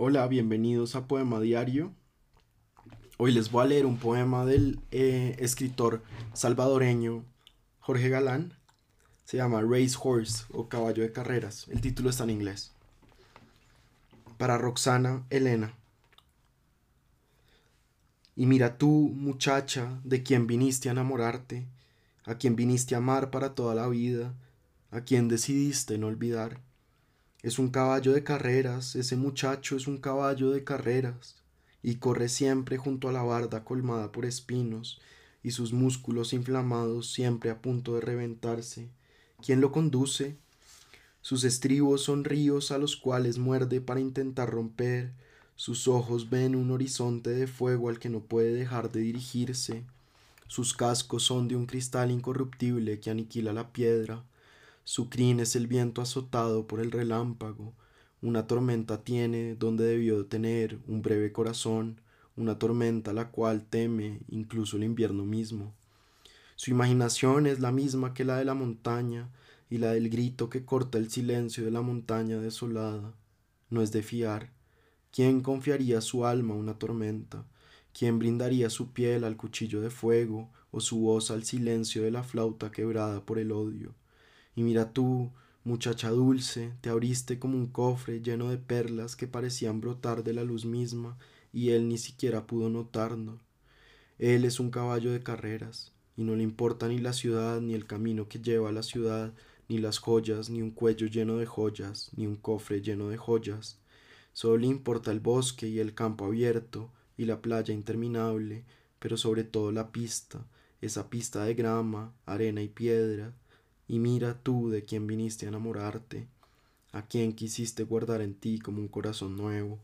Hola, bienvenidos a Poema Diario. Hoy les voy a leer un poema del eh, escritor salvadoreño Jorge Galán. Se llama Race Horse o Caballo de Carreras. El título está en inglés. Para Roxana Elena. Y mira tú, muchacha, de quien viniste a enamorarte, a quien viniste a amar para toda la vida, a quien decidiste no olvidar. Es un caballo de carreras, ese muchacho es un caballo de carreras, y corre siempre junto a la barda colmada por espinos, y sus músculos inflamados siempre a punto de reventarse. ¿Quién lo conduce? Sus estribos son ríos a los cuales muerde para intentar romper, sus ojos ven un horizonte de fuego al que no puede dejar de dirigirse. Sus cascos son de un cristal incorruptible que aniquila la piedra. Su crin es el viento azotado por el relámpago. Una tormenta tiene donde debió tener un breve corazón, una tormenta la cual teme incluso el invierno mismo. Su imaginación es la misma que la de la montaña y la del grito que corta el silencio de la montaña desolada. No es de fiar ¿Quién confiaría su alma a una tormenta? ¿Quién brindaría su piel al cuchillo de fuego o su voz al silencio de la flauta quebrada por el odio? Y mira tú, muchacha dulce, te abriste como un cofre lleno de perlas que parecían brotar de la luz misma y él ni siquiera pudo notarlo. Él es un caballo de carreras, y no le importa ni la ciudad, ni el camino que lleva a la ciudad, ni las joyas, ni un cuello lleno de joyas, ni un cofre lleno de joyas. Solo le importa el bosque y el campo abierto y la playa interminable, pero sobre todo la pista, esa pista de grama, arena y piedra. Y mira tú de quién viniste a enamorarte, a quién quisiste guardar en ti como un corazón nuevo,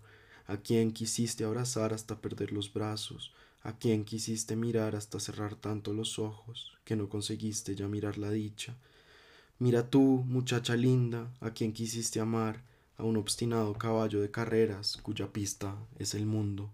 a quién quisiste abrazar hasta perder los brazos, a quién quisiste mirar hasta cerrar tanto los ojos que no conseguiste ya mirar la dicha. Mira tú, muchacha linda, a quien quisiste amar, a un obstinado caballo de carreras cuya pista es el mundo.